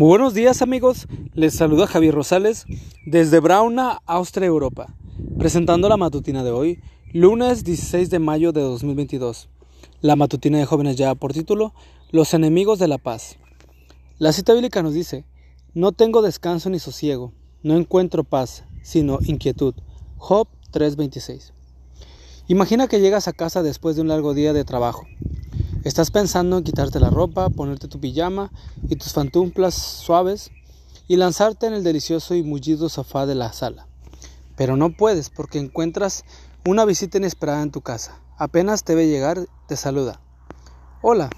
Muy buenos días amigos, les saluda Javier Rosales desde Brauna, Austria, Europa, presentando la matutina de hoy, lunes 16 de mayo de 2022. La matutina de jóvenes ya por título, Los enemigos de la paz. La cita bíblica nos dice, no tengo descanso ni sosiego, no encuentro paz, sino inquietud. Job 3:26. Imagina que llegas a casa después de un largo día de trabajo. Estás pensando en quitarte la ropa, ponerte tu pijama y tus fantumplas suaves y lanzarte en el delicioso y mullido sofá de la sala. Pero no puedes porque encuentras una visita inesperada en tu casa. Apenas te ve llegar, te saluda. Hola,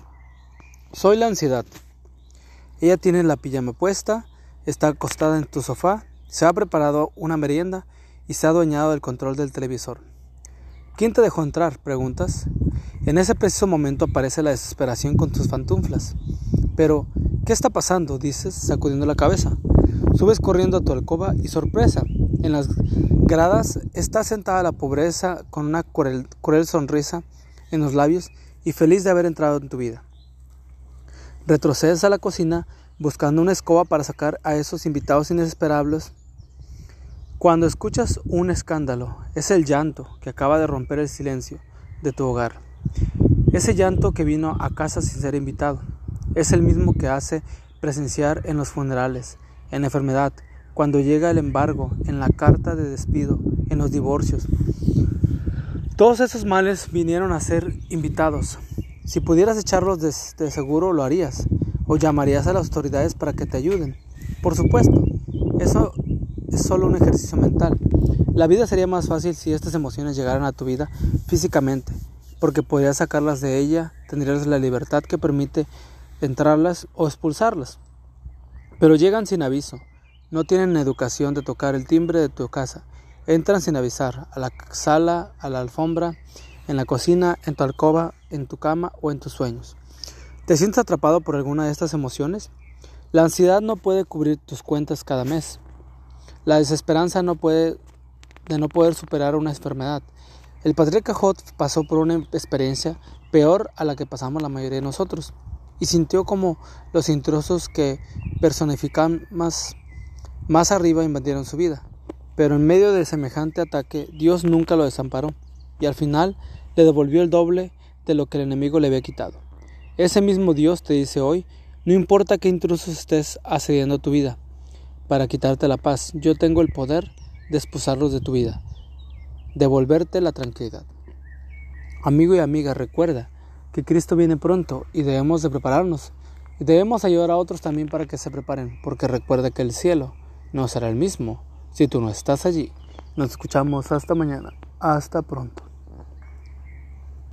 soy la ansiedad. Ella tiene la pijama puesta, está acostada en tu sofá, se ha preparado una merienda y se ha adueñado del control del televisor. ¿Quién te dejó entrar? preguntas. En ese preciso momento aparece la desesperación con tus pantuflas. Pero, ¿qué está pasando? dices, sacudiendo la cabeza. Subes corriendo a tu alcoba y sorpresa. En las gradas está sentada la pobreza con una cruel, sonrisa en los labios y feliz de haber entrado en tu vida. Retrocedes a la cocina buscando una escoba para sacar a esos invitados inesperables. Cuando escuchas un escándalo, es el llanto que acaba de romper el silencio de tu hogar. Ese llanto que vino a casa sin ser invitado es el mismo que hace presenciar en los funerales, en enfermedad, cuando llega el embargo, en la carta de despido, en los divorcios. Todos esos males vinieron a ser invitados. Si pudieras echarlos de, de seguro lo harías, o llamarías a las autoridades para que te ayuden. Por supuesto, eso es solo un ejercicio mental. La vida sería más fácil si estas emociones llegaran a tu vida físicamente, porque podrías sacarlas de ella, tendrías la libertad que permite entrarlas o expulsarlas. Pero llegan sin aviso, no tienen educación de tocar el timbre de tu casa, entran sin avisar, a la sala, a la alfombra, en la cocina, en tu alcoba, en tu cama o en tus sueños. ¿Te sientes atrapado por alguna de estas emociones? La ansiedad no puede cubrir tus cuentas cada mes. La desesperanza no puede de no poder superar una enfermedad. El patriarca Hot pasó por una experiencia peor a la que pasamos la mayoría de nosotros y sintió como los intrusos que personifican más, más arriba invadieron su vida. Pero en medio de semejante ataque, Dios nunca lo desamparó y al final le devolvió el doble de lo que el enemigo le había quitado. Ese mismo Dios te dice hoy, no importa qué intrusos estés accediendo a tu vida, para quitarte la paz, yo tengo el poder de expulsarlos de tu vida devolverte la tranquilidad. Amigo y amiga, recuerda que Cristo viene pronto y debemos de prepararnos y debemos ayudar a otros también para que se preparen, porque recuerda que el cielo no será el mismo si tú no estás allí. Nos escuchamos hasta mañana. Hasta pronto.